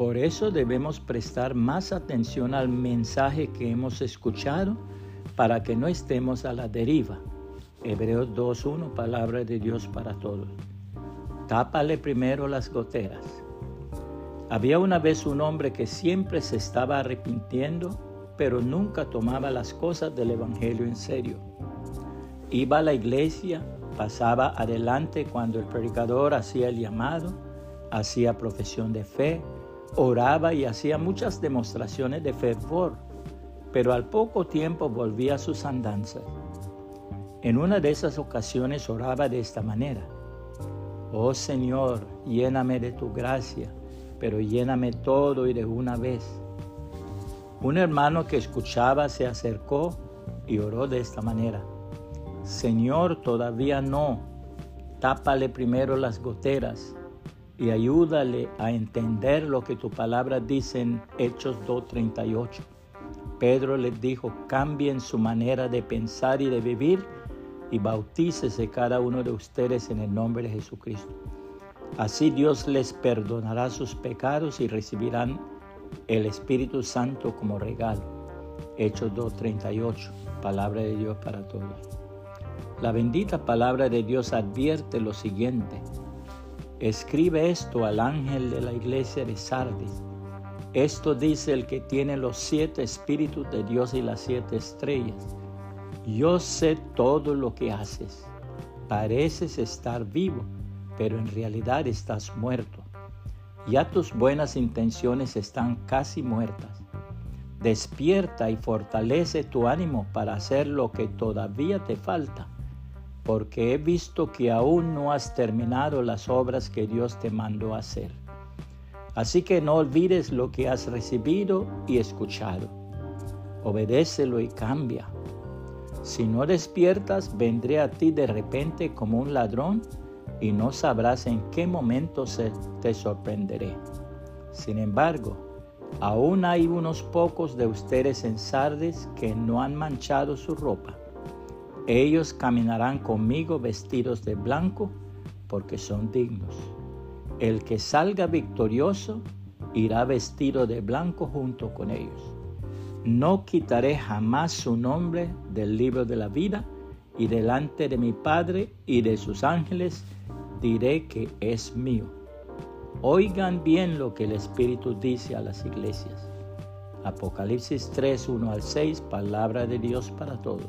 Por eso debemos prestar más atención al mensaje que hemos escuchado para que no estemos a la deriva. Hebreos 2.1, palabra de Dios para todos. Tápale primero las goteras. Había una vez un hombre que siempre se estaba arrepintiendo, pero nunca tomaba las cosas del Evangelio en serio. Iba a la iglesia, pasaba adelante cuando el predicador hacía el llamado, hacía profesión de fe, oraba y hacía muchas demostraciones de fervor, pero al poco tiempo volvía a sus andanzas. En una de esas ocasiones oraba de esta manera, Oh Señor, lléname de tu gracia, pero lléname todo y de una vez. Un hermano que escuchaba se acercó y oró de esta manera, Señor, todavía no, tápale primero las goteras y ayúdale a entender lo que tu palabra dice en Hechos 2.38. Pedro les dijo, cambien su manera de pensar y de vivir y bautícese cada uno de ustedes en el nombre de Jesucristo. Así Dios les perdonará sus pecados y recibirán el Espíritu Santo como regalo. Hechos 2.38, palabra de Dios para todos. La bendita palabra de Dios advierte lo siguiente. Escribe esto al ángel de la iglesia de Sardis. Esto dice el que tiene los siete espíritus de Dios y las siete estrellas. Yo sé todo lo que haces. Pareces estar vivo, pero en realidad estás muerto. Ya tus buenas intenciones están casi muertas. Despierta y fortalece tu ánimo para hacer lo que todavía te falta porque he visto que aún no has terminado las obras que Dios te mandó hacer. Así que no olvides lo que has recibido y escuchado. Obedécelo y cambia. Si no despiertas, vendré a ti de repente como un ladrón y no sabrás en qué momento te sorprenderé. Sin embargo, aún hay unos pocos de ustedes en Sardes que no han manchado su ropa ellos caminarán conmigo vestidos de blanco porque son dignos. El que salga victorioso irá vestido de blanco junto con ellos. No quitaré jamás su nombre del libro de la vida y delante de mi Padre y de sus ángeles diré que es mío. Oigan bien lo que el Espíritu dice a las iglesias. Apocalipsis 3, 1 al 6, palabra de Dios para todos